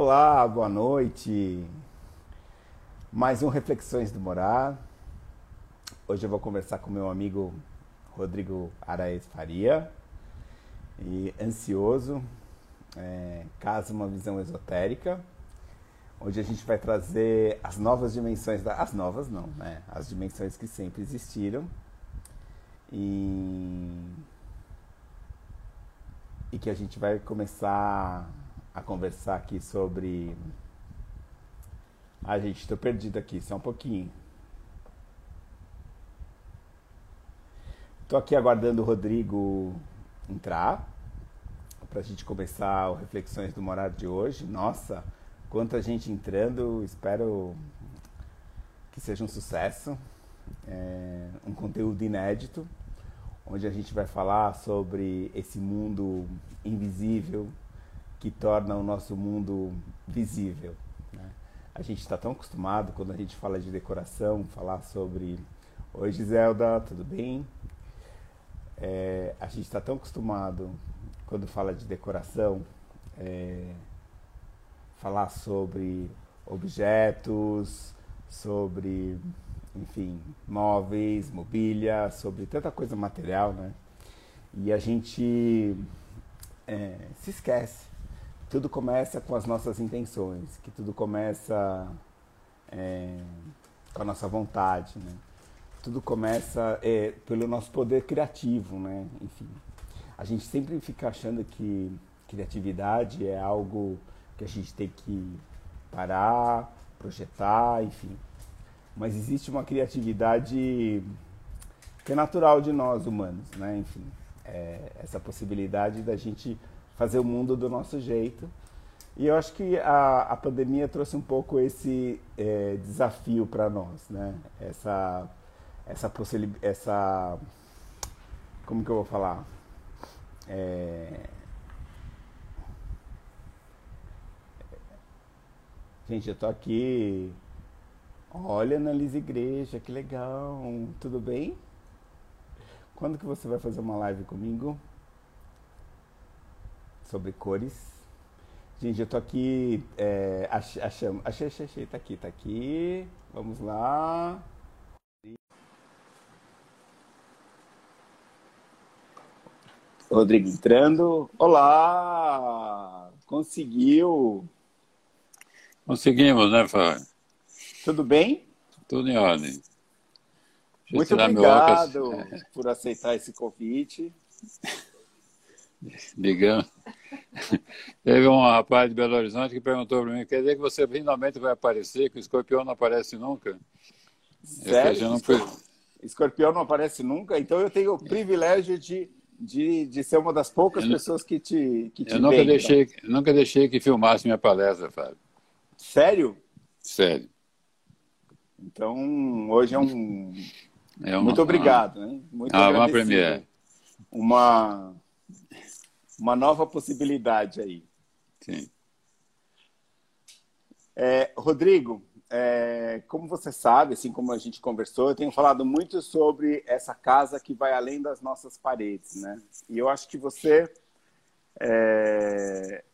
Olá, boa noite. Mais um Reflexões do Morar. Hoje eu vou conversar com meu amigo Rodrigo Araes Faria. E ansioso, é, caso uma visão esotérica. Hoje a gente vai trazer as novas dimensões, da, as novas não, né? As dimensões que sempre existiram. E, e que a gente vai começar a conversar aqui sobre. Ah, gente, estou perdido aqui, só um pouquinho. Estou aqui aguardando o Rodrigo entrar para a gente começar o Reflexões do Morar de hoje. Nossa, quanta gente entrando, espero que seja um sucesso. É um conteúdo inédito, onde a gente vai falar sobre esse mundo invisível que torna o nosso mundo visível. Né? A gente está tão acostumado, quando a gente fala de decoração, falar sobre. Oi, Giselda, tudo bem? É, a gente está tão acostumado, quando fala de decoração, é, falar sobre objetos, sobre, enfim, móveis, mobília, sobre tanta coisa material, né? E a gente é, se esquece tudo começa com as nossas intenções, que tudo começa é, com a nossa vontade, né? Tudo começa é, pelo nosso poder criativo, né? Enfim, a gente sempre fica achando que criatividade é algo que a gente tem que parar, projetar, enfim. Mas existe uma criatividade que é natural de nós humanos, né? Enfim, é essa possibilidade da gente fazer o mundo do nosso jeito. E eu acho que a, a pandemia trouxe um pouco esse é, desafio para nós, né? Essa, essa possibilidade, essa, como que eu vou falar? É... Gente, eu tô aqui. Olha, Analise Igreja, que legal. Tudo bem? Quando que você vai fazer uma live comigo? Sobre cores. Gente, eu tô aqui. É, achei, achei, achei, achei, tá aqui, tá aqui. Vamos lá. Rodrigo entrando. Olá! Conseguiu! Conseguimos, né, Fábio? Tudo bem? Tudo em ordem. Deixa Muito obrigado por aceitar esse convite. Digamos. Teve um rapaz de Belo Horizonte que perguntou para mim: quer dizer que você finalmente vai aparecer, que o escorpião não aparece nunca? Sério? Não. Escorpião não aparece nunca? Então eu tenho o privilégio de, de, de ser uma das poucas eu, pessoas que te, que te Eu nunca deixei, nunca deixei que filmasse minha palestra, Fábio. Sério? Sério. Então, hoje é um. É uma, Muito obrigado. Uma, né? Muito ah, uma premiere. Uma uma nova possibilidade aí. Sim. É, Rodrigo, é, como você sabe, assim como a gente conversou, eu tenho falado muito sobre essa casa que vai além das nossas paredes, né? E eu acho que você é...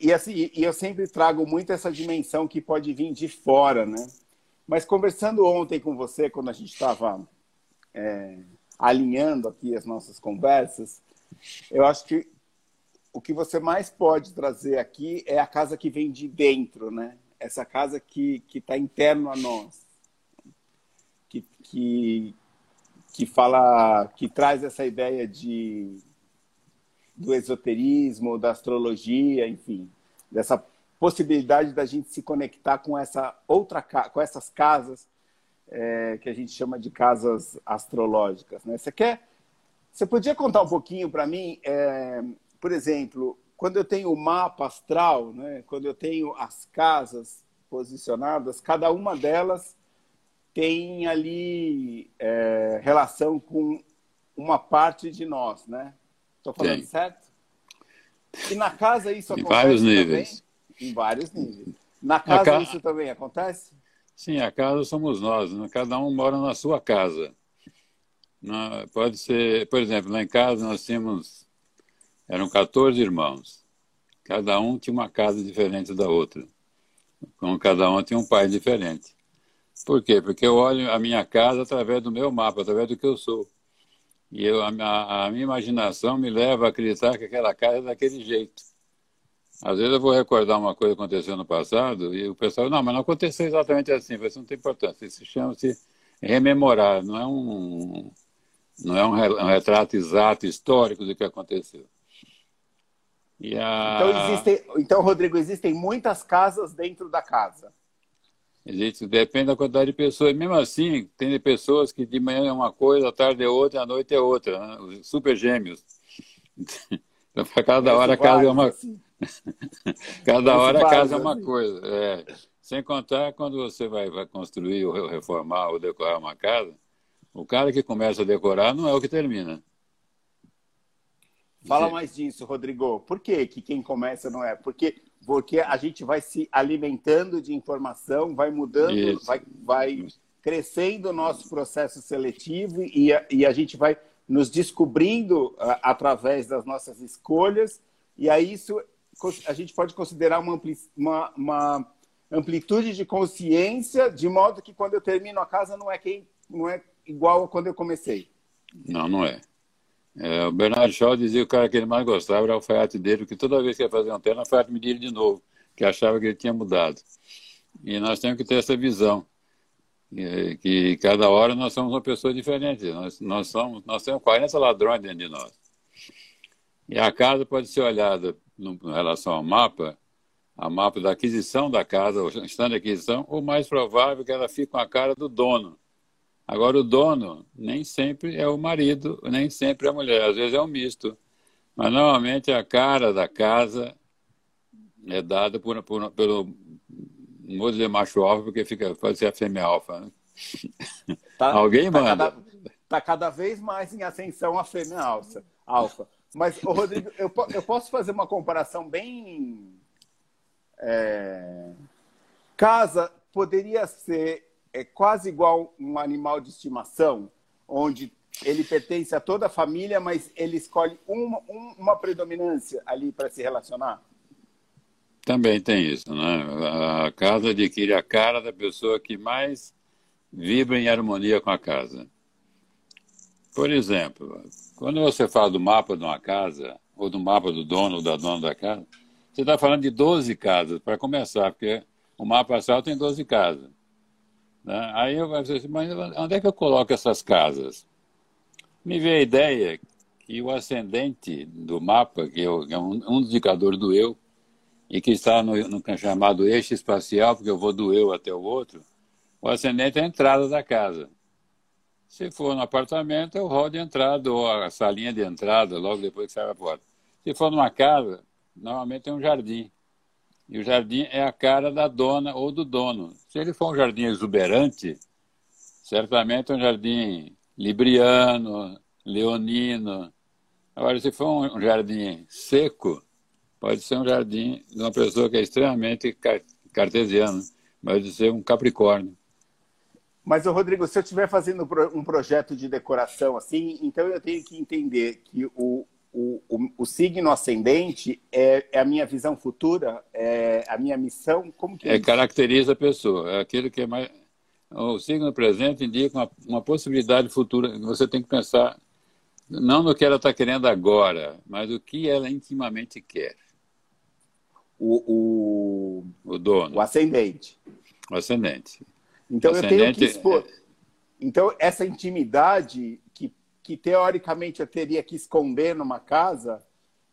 e assim, e eu sempre trago muito essa dimensão que pode vir de fora, né? Mas conversando ontem com você, quando a gente estava é, alinhando aqui as nossas conversas, eu acho que o que você mais pode trazer aqui é a casa que vem de dentro, né? Essa casa que está interno a nós, que, que, que fala, que traz essa ideia de do esoterismo, da astrologia, enfim, dessa possibilidade da gente se conectar com essa outra com essas casas é, que a gente chama de casas astrológicas, né? Você quer? Você podia contar um pouquinho para mim? É, por exemplo, quando eu tenho o mapa astral, né, quando eu tenho as casas posicionadas, cada uma delas tem ali é, relação com uma parte de nós, né? Estou falando Sim. certo? E na casa isso em acontece vários também? níveis. Em vários níveis. Na casa ca... isso também acontece? Sim, a casa somos nós. Né? Cada um mora na sua casa. Pode ser, por exemplo, lá em casa nós tínhamos eram 14 irmãos. Cada um tinha uma casa diferente da outra. Como cada um tinha um pai diferente. Por quê? Porque eu olho a minha casa através do meu mapa, através do que eu sou. E eu, a, a, minha imaginação me leva a acreditar que aquela casa é daquele jeito. Às vezes eu vou recordar uma coisa que aconteceu no passado e o pessoal, não, mas não aconteceu exatamente assim, isso não tem importância. Isso chama-se rememorar, não é um, não é um retrato exato, histórico do que aconteceu. A... Então, existem, então, Rodrigo, existem muitas casas dentro da casa. Existe, depende da quantidade de pessoas. Mesmo assim, tem pessoas que de manhã é uma coisa, à tarde é outra, à noite é outra. Né? Os super gêmeos. Então, para cada hora a casa é uma. Assim. cada hora a casa é uma assim. coisa. É. Sem contar quando você vai, vai construir ou reformar ou decorar uma casa, o cara que começa a decorar não é o que termina. Fala mais disso, Rodrigo. Por que, que quem começa não é? Porque, porque a gente vai se alimentando de informação, vai mudando, Isso. vai, vai crescendo o nosso processo seletivo e a, e a gente vai nos descobrindo uh, através das nossas escolhas. E aí isso a gente pode considerar uma, ampli, uma, uma amplitude de consciência, de modo que quando eu termino a casa não é, quem, não é igual a quando eu comecei. Não, não é. É, o Bernardo Shaw dizia que o cara que ele mais gostava era o alfaiate dele, que toda vez que ia fazer um terno, o alfaiate media de novo, que achava que ele tinha mudado. E nós temos que ter essa visão, que, que cada hora nós somos uma pessoa diferente. Nós, nós, somos, nós temos 40 ladrões dentro de nós. E a casa pode ser olhada no, em relação ao mapa, a mapa da aquisição da casa, o instante de aquisição, o mais provável é que ela fique com a cara do dono. Agora, o dono nem sempre é o marido, nem sempre é a mulher, às vezes é um misto. Mas normalmente a cara da casa é dada por, por, pelo. Não vou dizer macho alfa, porque fica, pode ser a fêmea alfa. Né? Tá, Alguém tá manda. Está cada, tá cada, vez mais em ascensão a fêmea alfa. alfa. Mas, Rodrigo, eu, eu posso fazer uma comparação bem. É... Casa poderia ser é quase igual um animal de estimação, onde ele pertence a toda a família, mas ele escolhe uma, uma predominância ali para se relacionar? Também tem isso, né? A casa adquire a cara da pessoa que mais vibra em harmonia com a casa. Por exemplo, quando você fala do mapa de uma casa, ou do mapa do dono ou da dona da casa, você está falando de 12 casas, para começar, porque o mapa astral tem 12 casas. Né? Aí eu dizer assim, mas onde é que eu coloco essas casas? Me veio a ideia que o ascendente do mapa, que é um, um indicador do eu, e que está no, no chamado eixo espacial, porque eu vou do eu até o outro, o ascendente é a entrada da casa. Se for no apartamento, é o hall de entrada, ou a salinha de entrada, logo depois que sai a porta. Se for numa casa, normalmente tem um jardim. E o jardim é a cara da dona ou do dono. Se ele for um jardim exuberante, certamente é um jardim libriano, leonino. Agora, se for um jardim seco, pode ser um jardim de uma pessoa que é extremamente cartesiana, pode ser um capricórnio. Mas, Rodrigo, se eu estiver fazendo um projeto de decoração assim, então eu tenho que entender que o, o, o, o, signo ascendente é, é, a minha visão futura, é a minha missão? Como que é, é caracteriza a pessoa, é aquilo que é mais. O signo presente indica uma, uma possibilidade futura. Você tem que pensar não no que ela está querendo agora, mas o que ela intimamente quer. O, o, o dono. O ascendente. O ascendente. Então o ascendente eu tenho que expor. É... Então essa intimidade que teoricamente eu teria que esconder numa casa,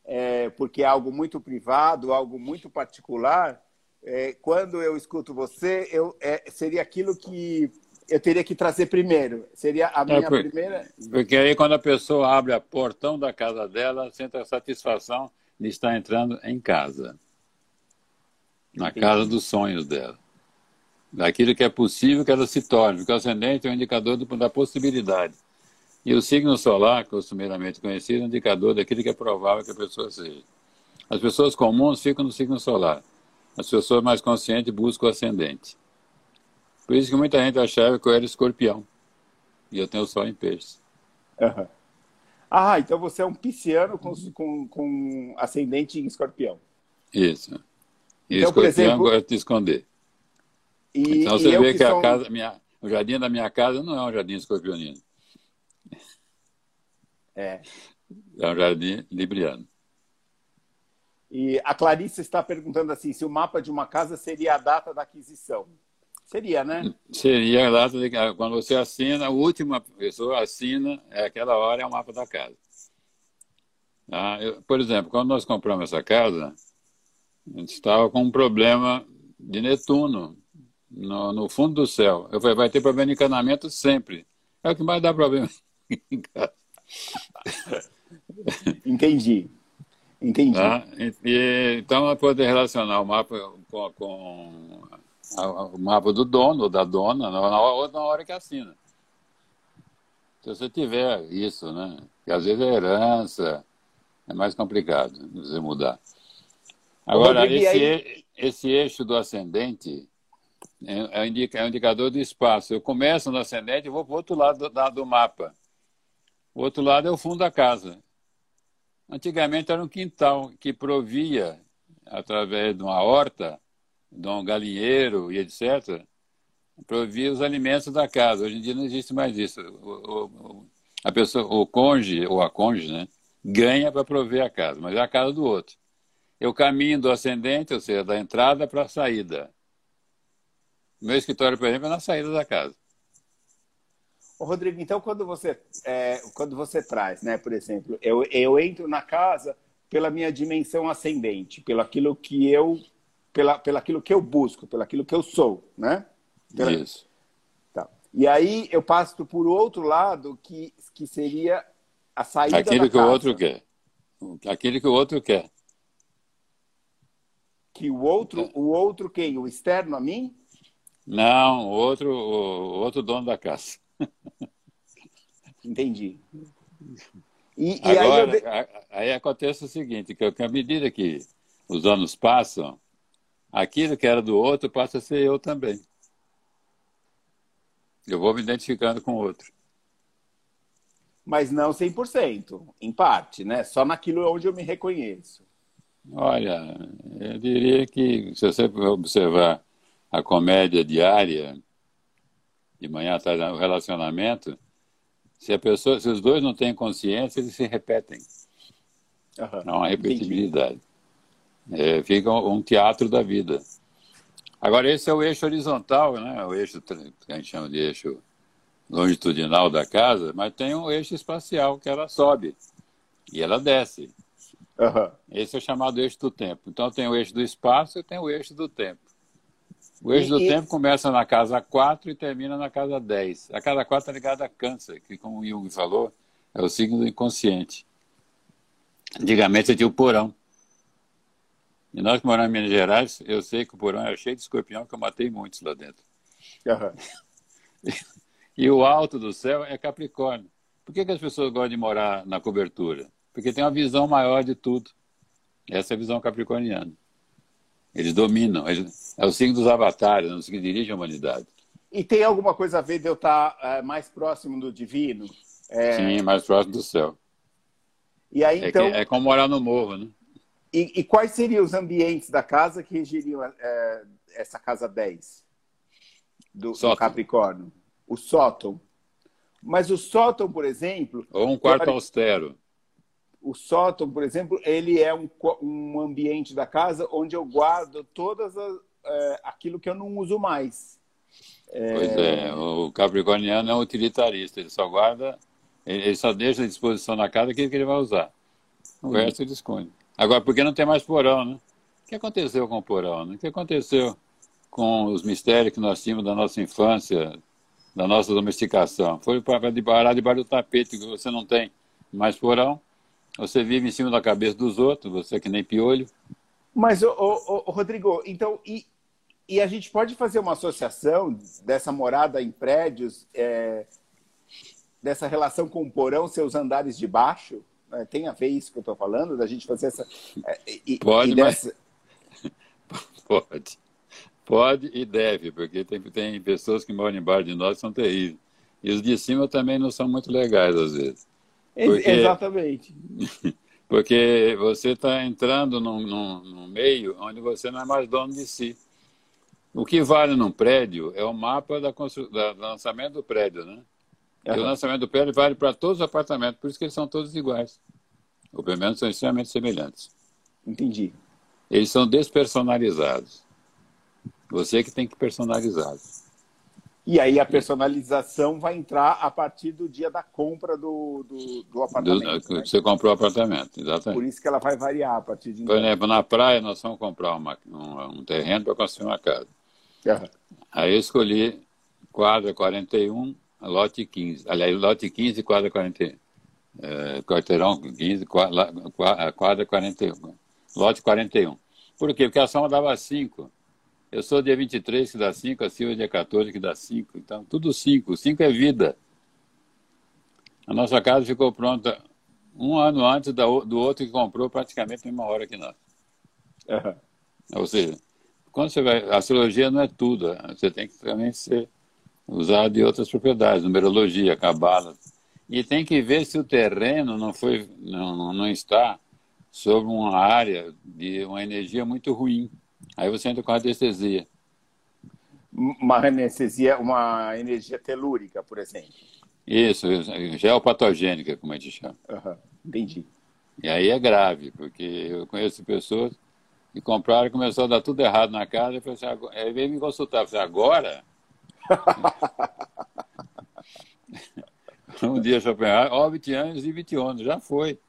é, porque é algo muito privado, algo muito particular, é, quando eu escuto você, eu, é, seria aquilo que eu teria que trazer primeiro. Seria a minha é por, primeira. Porque aí, quando a pessoa abre a portão da casa dela, sente a satisfação de estar entrando em casa na Entendi. casa dos sonhos dela. Daquilo que é possível que ela se torne, porque o ascendente é um indicador da possibilidade. E o signo solar, costumeiramente conhecido, é um indicador daquilo que é provável que a pessoa seja. As pessoas comuns ficam no signo solar. As pessoas mais conscientes buscam o ascendente. Por isso que muita gente achava que eu era escorpião. E eu tenho o sol em peixes. Uhum. Ah, então você é um pisciano com, com, com ascendente em escorpião. Isso. E então, por exemplo, gosta de esconder. E, então você vê que, que a casa, minha, o jardim da minha casa não é um jardim escorpionino. É. É um jardim libriano. E a Clarice está perguntando assim, se o mapa de uma casa seria a data da aquisição. Seria, né? Seria a data de quando você assina, a última pessoa assina, é aquela hora é o mapa da casa. Tá? Eu, por exemplo, quando nós compramos essa casa, a gente estava com um problema de Netuno no, no fundo do céu. Eu falei, vai ter problema de encanamento sempre. É o que mais dá problema em casa. Entendi. Entendi. Tá? E, e, então, poder relacionar o mapa com, com a, o mapa do dono ou da dona na, na, na hora que assina. Se você tiver isso, né? Porque às vezes é herança, é mais complicado você mudar. Agora, esse, aí... esse eixo do ascendente é, é, indica, é um indicador do espaço. Eu começo no ascendente e vou para o outro lado do, do mapa. O outro lado é o fundo da casa. Antigamente era um quintal que provia, através de uma horta, de um galinheiro e etc., provia os alimentos da casa. Hoje em dia não existe mais isso. O, o, a pessoa, o cônjuge, ou a cônjuge, né, ganha para prover a casa, mas é a casa do outro. Eu caminho do ascendente, ou seja, da entrada para a saída. Meu escritório, por exemplo, é na saída da casa. Rodrigo, então quando você, é, quando você traz, né, por exemplo, eu, eu entro na casa pela minha dimensão ascendente, pelo aquilo que eu, pela, pelo aquilo que eu busco, pelo aquilo que eu sou, né? Pela... Isso. Tá. E aí eu passo por outro lado que, que seria a saída Aquilo que casa. o outro quer. Aquilo que o outro quer. Que o outro, o outro quem? O externo a mim? Não, o outro, o outro dono da casa. Entendi. E, e Agora, aí, eu... aí, acontece o seguinte, que à medida que os anos passam, aquilo que era do outro passa a ser eu também. Eu vou me identificando com o outro. Mas não 100%, em parte, né? Só naquilo onde eu me reconheço. Olha, eu diria que se você observar a comédia diária, de manhã atrás o relacionamento, se a pessoa, se os dois não têm consciência, eles se repetem. Uhum. Não há repetibilidade. É, fica um teatro da vida. Agora, esse é o eixo horizontal, né? o eixo que a gente chama de eixo longitudinal da casa, mas tem um eixo espacial que ela sobe e ela desce. Uhum. Esse é o chamado eixo do tempo. Então, tem o eixo do espaço e tem o eixo do tempo. O eixo e, do e... tempo começa na casa 4 e termina na casa 10. A casa 4 está ligada a câncer, que, como o Jung falou, é o signo do inconsciente. Antigamente tinha o porão. E nós que moramos em Minas Gerais, eu sei que o porão era cheio de escorpião, que eu matei muitos lá dentro. Uhum. e o alto do céu é Capricórnio. Por que, que as pessoas gostam de morar na cobertura? Porque tem uma visão maior de tudo. Essa é a visão capricorniana. Eles dominam. Eles, é o signo dos avatares, é o signo que dirige a humanidade. E tem alguma coisa a ver de eu estar é, mais próximo do divino? É... Sim, mais próximo do céu. E aí, é então... É, é como morar no morro, né? E, e, quais seriam os ambientes da casa que regeriam é, essa casa 10 do, do, Capricórnio? O sótão. Mas o sótão, por exemplo. Ou um quarto austero o sótão, por exemplo, ele é um, um ambiente da casa onde eu guardo todas as, é, aquilo que eu não uso mais. É... Pois é, o capricorniano é um utilitarista, ele só guarda, ele só deixa à disposição na casa aquilo que ele vai usar. O hum. resto ele esconde. Agora, porque não tem mais porão, né? O que aconteceu com o porão? Né? O que aconteceu com os mistérios que nós tínhamos da nossa infância, da nossa domesticação? Foi para parar debaixo do tapete, que você não tem mais porão, você vive em cima da cabeça dos outros, você que nem piolho. Mas, Rodrigo, então, e, e a gente pode fazer uma associação dessa morada em prédios, é, dessa relação com o porão, seus andares de baixo? É, tem a ver isso que eu estou falando, da gente fazer essa. É, e, pode, e dessa... mas... pode. Pode e deve, porque tem, tem pessoas que moram embaixo de nós que são terríveis. E os de cima também não são muito legais, às vezes. Porque, Exatamente. Porque você está entrando num, num, num, meio onde você não é mais dono de si. O que vale num prédio é o mapa da constru... do lançamento do prédio, né? Uhum. E o lançamento do prédio vale para todos os apartamentos, por isso que eles são todos iguais. Ou pelo menos são extremamente semelhantes. Entendi. Eles são despersonalizados. Você que tem que personalizá-los. E aí a personalização vai entrar a partir do dia da compra do, do, do apartamento. Do, né? Você comprou o apartamento, exatamente. Por isso que ela vai variar a partir de. Por exemplo, na praia nós vamos comprar uma, um, um terreno para construir uma casa. Uhum. Aí eu escolhi quadra 41, lote 15. Aliás, lote 15, quadra 41. É, quarteirão 15, quadra, quadra 41. Lote 41. Por quê? Porque a soma dava 5. Eu sou dia 23, que dá 5, a Silvia dia 14, que dá 5. Então, tudo 5. 5 é vida. A nossa casa ficou pronta um ano antes do outro que comprou praticamente a mesma hora que nós. Uhum. Ou seja, quando você vai. A astrologia não é tudo. Você tem que também ser usado de outras propriedades, numerologia, cabala. E tem que ver se o terreno não, foi, não, não está sobre uma área de uma energia muito ruim. Aí você entra com anestesia. Uma anestesia, uma energia telúrica, por exemplo. Isso, geopatogênica, como a gente chama. Uhum, entendi. E aí é grave, porque eu conheço pessoas que compraram e começou a dar tudo errado na casa. E assim, aí veio me consultar. Eu falei, agora? um dia Schopenhauer, ó, 20 anos e 20 anos, já foi.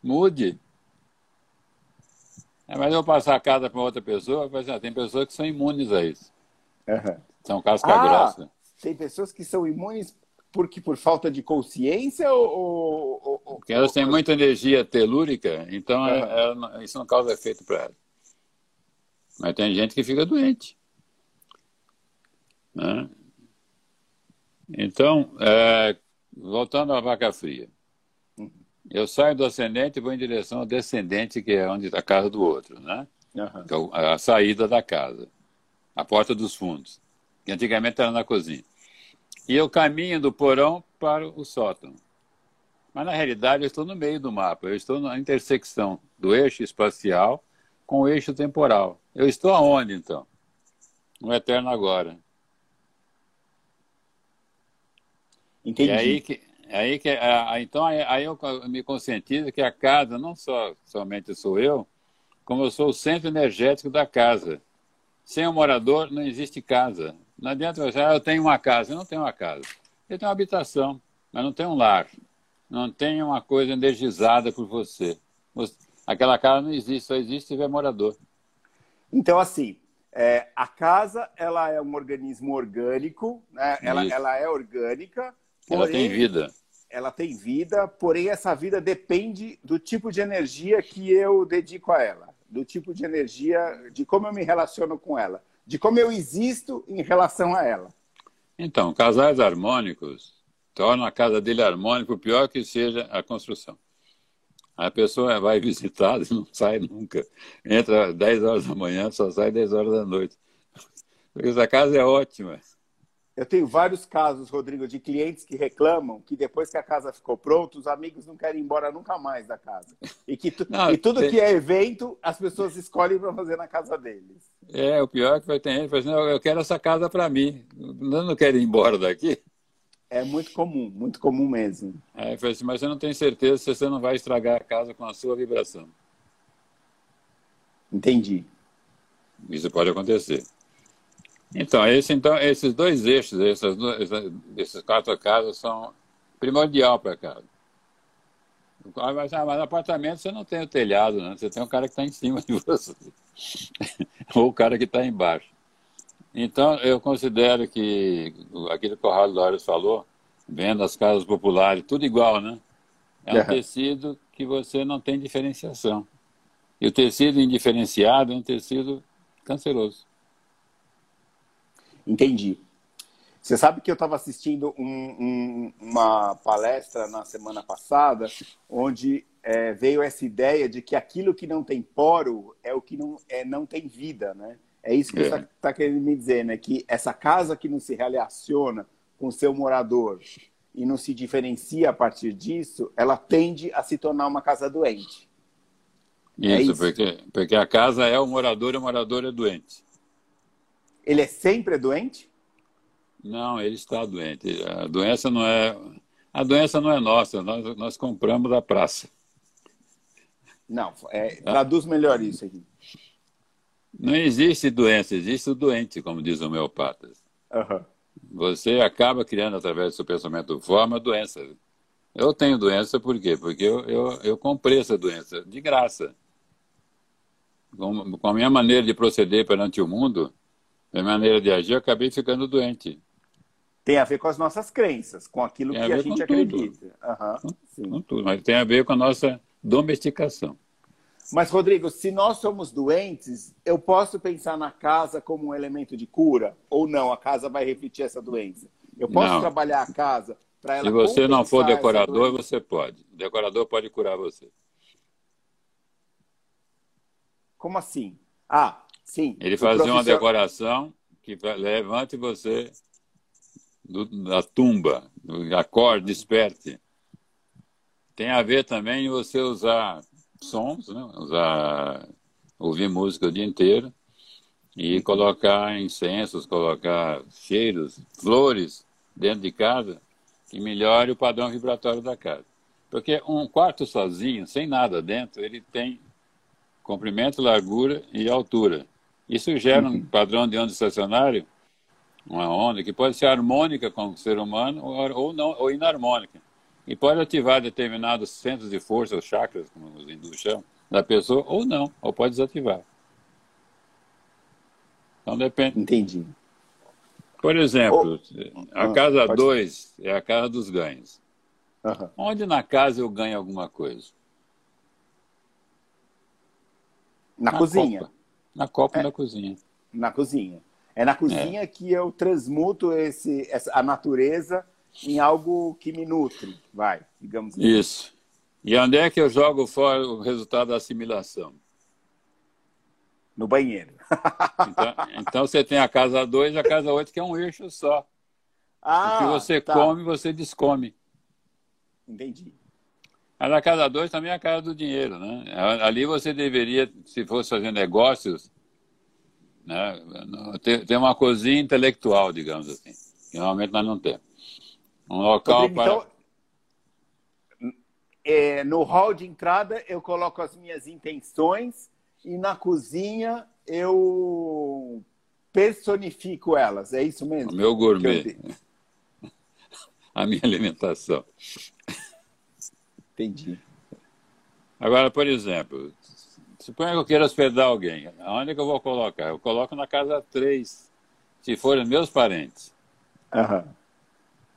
Mude. É, mas eu passar a casa para outra pessoa, assim, tem pessoas que são imunes a isso. Uhum. São casca ah, grossa. Tem pessoas que são imunes porque por falta de consciência ou. ou porque elas têm muita energia telúrica, então uhum. ela, isso não causa efeito para elas. Mas tem gente que fica doente. Né? Então, é, voltando à vaca fria. Eu saio do ascendente e vou em direção ao descendente, que é onde a casa do outro, né? Uhum. a saída da casa, a porta dos fundos, que antigamente era na cozinha. E eu caminho do porão para o sótão. Mas na realidade eu estou no meio do mapa, eu estou na intersecção do eixo espacial com o eixo temporal. Eu estou aonde então? No eterno agora. Entendi. E aí que, Aí que, então aí eu me conscientizo que a casa não só somente sou eu, como eu sou o centro energético da casa. Sem o morador não existe casa. Não adianta você, ah, eu tenho uma casa. Eu não tenho uma casa. Eu tenho uma habitação, mas não tenho um lar. Não tenho uma coisa energizada por você. Aquela casa não existe, só existe se tiver morador. Então, assim, é, a casa ela é um organismo orgânico, né? ela, ela é orgânica. Porém, ela tem vida ela tem vida, porém essa vida depende do tipo de energia que eu dedico a ela, do tipo de energia, de como eu me relaciono com ela, de como eu existo em relação a ela. Então, casais harmônicos tornam a casa dele harmônica, pior que seja a construção. A pessoa vai visitar e não sai nunca. Entra 10 horas da manhã, só sai 10 horas da noite. Porque essa casa é ótima. Eu tenho vários casos, Rodrigo, de clientes que reclamam que depois que a casa ficou pronta, os amigos não querem ir embora nunca mais da casa. E que tu, não, e tudo tem... que é evento, as pessoas escolhem para fazer na casa deles. É, o pior é que vai ter gente que fala assim, eu quero essa casa para mim. Eu não quero ir embora daqui. É muito comum, muito comum mesmo. É, assim, mas você não tem certeza se você não vai estragar a casa com a sua vibração. Entendi. Isso pode acontecer. Então, esse, então esses dois eixos, essas, esses quatro casas são primordial para casa. Mas, ah, mas no apartamento você não tem o telhado, né? Você tem o cara que está em cima de você. Ou o cara que está embaixo. Então, eu considero que aquilo que o Raul Lores falou, vendo as casas populares, tudo igual, né? É um tecido que você não tem diferenciação. E o tecido indiferenciado é um tecido canceroso. Entendi. Você sabe que eu estava assistindo um, um, uma palestra na semana passada, onde é, veio essa ideia de que aquilo que não tem poro é o que não, é, não tem vida, né? É isso que é. você está tá querendo me dizer, né? Que essa casa que não se relaciona com seu morador, e não se diferencia a partir disso, ela tende a se tornar uma casa doente. Isso, é isso? Porque, porque a casa é o morador e o morador é doente. Ele é sempre doente? Não, ele está doente. A doença não é, a doença não é nossa, nós, nós compramos da praça. Não, é, traduz melhor isso aqui. Não existe doença, existe o doente, como diz o homeopatas. Uhum. Você acaba criando, através do seu pensamento, forma doença. Eu tenho doença por quê? Porque eu, eu, eu comprei essa doença de graça. Com, com a minha maneira de proceder perante o mundo, minha maneira de agir, eu acabei ficando doente. Tem a ver com as nossas crenças, com aquilo tem que a, a gente acredita. Uhum, com, com tudo, mas tem a ver com a nossa domesticação. Mas, Rodrigo, se nós somos doentes, eu posso pensar na casa como um elemento de cura? Ou não? A casa vai refletir essa doença? Eu posso não. trabalhar a casa para ela Se você não for decorador, você pode. O decorador pode curar você. Como assim? Ah, sim. Ele fazia uma decoração que levante você do, da tumba, acorde, desperte. Tem a ver também você usar sons, né? usar, ouvir música o dia inteiro e colocar incensos, colocar cheiros, flores dentro de casa que melhore o padrão vibratório da casa. Porque um quarto sozinho, sem nada dentro, ele tem comprimento, largura e altura. Isso gera um uhum. padrão de onda estacionário, uma onda que pode ser harmônica com o ser humano ou, não, ou inarmônica. E pode ativar determinados centros de força, os chakras, como os hindus chamam, da pessoa, ou não, ou pode desativar. Então depende. Entendi. Por exemplo, oh, a ah, casa 2 é a casa dos ganhos. Uhum. Onde na casa eu ganho alguma coisa? Na, na cozinha. Copa. Na copa é, e na cozinha. Na cozinha. É na cozinha é. que eu transmuto esse, essa, a natureza em algo que me nutre, vai, digamos assim. Isso. E onde é que eu jogo fora o resultado da assimilação? No banheiro. então, então, você tem a casa 2 e a casa 8, que é um eixo só. Ah, o que você tá. come, você descome. Entendi. Mas na casa 2 também é a casa do dinheiro, né? Ali você deveria, se fosse fazer negócios, né, ter, ter uma cozinha intelectual, digamos assim. Que normalmente nós não temos. Um local Rodrigo, para. Então, é, no hall de entrada, eu coloco as minhas intenções e na cozinha eu personifico elas. É isso mesmo? O meu gourmet. A minha alimentação. Entendi. Agora, por exemplo, suponha que eu queira hospedar alguém. Onde é que eu vou colocar? Eu coloco na casa 3, se forem meus parentes. Uhum.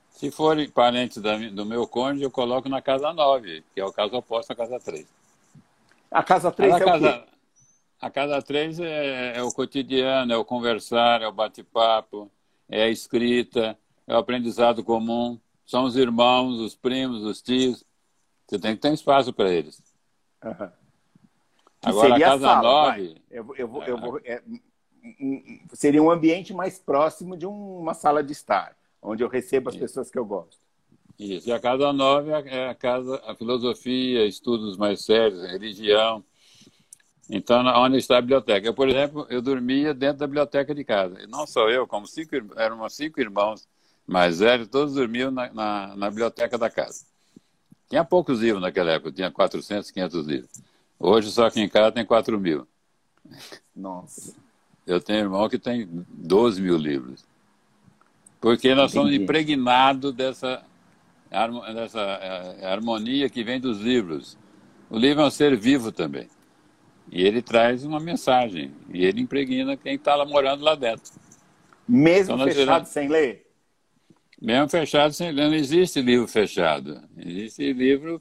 Se forem parentes da, do meu cônjuge, eu coloco na casa 9, que é o caso oposto à casa 3. A casa 3 a é casa, o quê? A casa 3 é, é o cotidiano, é o conversar, é o bate-papo, é a escrita, é o aprendizado comum. São os irmãos, os primos, os tios. Você tem que ter espaço para eles. Uhum. Agora, a casa 9... Eu, eu vou, eu vou, é, seria um ambiente mais próximo de uma sala de estar onde eu recebo as pessoas que eu gosto. Isso. E a casa nove é a casa, a filosofia, estudos mais sérios, religião. Então, onde está a biblioteca? Eu, por exemplo, eu dormia dentro da biblioteca de casa. E não só eu, como cinco, eram cinco irmãos mais velhos, todos dormiam na, na, na, biblioteca da casa. Tinha poucos livros naquela época, tinha 400, 500 livros. Hoje, só aqui em casa tem 4 mil. Nossa. Eu tenho um irmão que tem 12 mil livros. Porque nós Entendi. somos impregnados dessa, dessa é, harmonia que vem dos livros. O livro é um ser vivo também. E ele traz uma mensagem. E ele impregna quem está lá morando lá dentro. Mesmo então, fechado sem ler? Mesmo fechado sem ler. Não existe livro fechado. Existe livro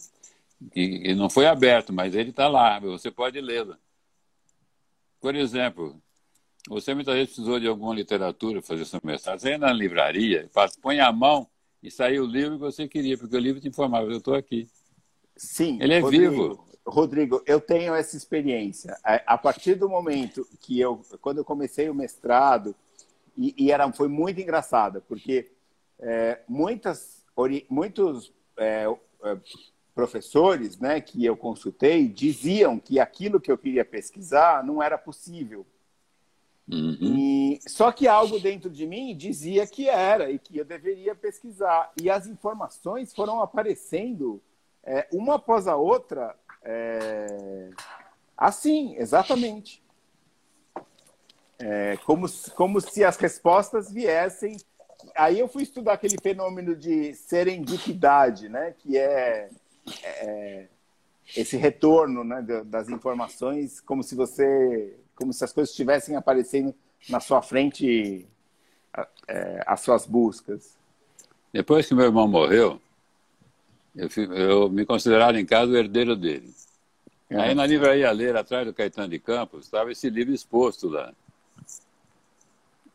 que, não foi aberto, mas ele está lá. Você pode lê-lo. Por exemplo, você muitas vezes precisou de alguma literatura para fazer seu mestrado. Você ia na livraria, põe a mão e saiu o livro que você queria, porque o livro te informava, eu estou aqui. Sim. Ele é Rodrigo, vivo. Rodrigo, eu tenho essa experiência. A partir do momento que eu, quando eu comecei o mestrado, e, e era, foi muito engraçado, porque é, muitas muitos é, é, professores né, que eu consultei diziam que aquilo que eu queria pesquisar não era possível. Uhum. E, só que algo dentro de mim dizia que era e que eu deveria pesquisar. E as informações foram aparecendo é, uma após a outra, é, assim, exatamente. É, como, como se as respostas viessem. Aí eu fui estudar aquele fenômeno de serendipidade, né? que é, é esse retorno né, das informações, como se você como se as coisas estivessem aparecendo na sua frente, é, as suas buscas. Depois que meu irmão morreu, eu, eu me considerava em casa o herdeiro dele. É. Aí na livraria ler atrás do Caetano de Campos, estava esse livro exposto lá.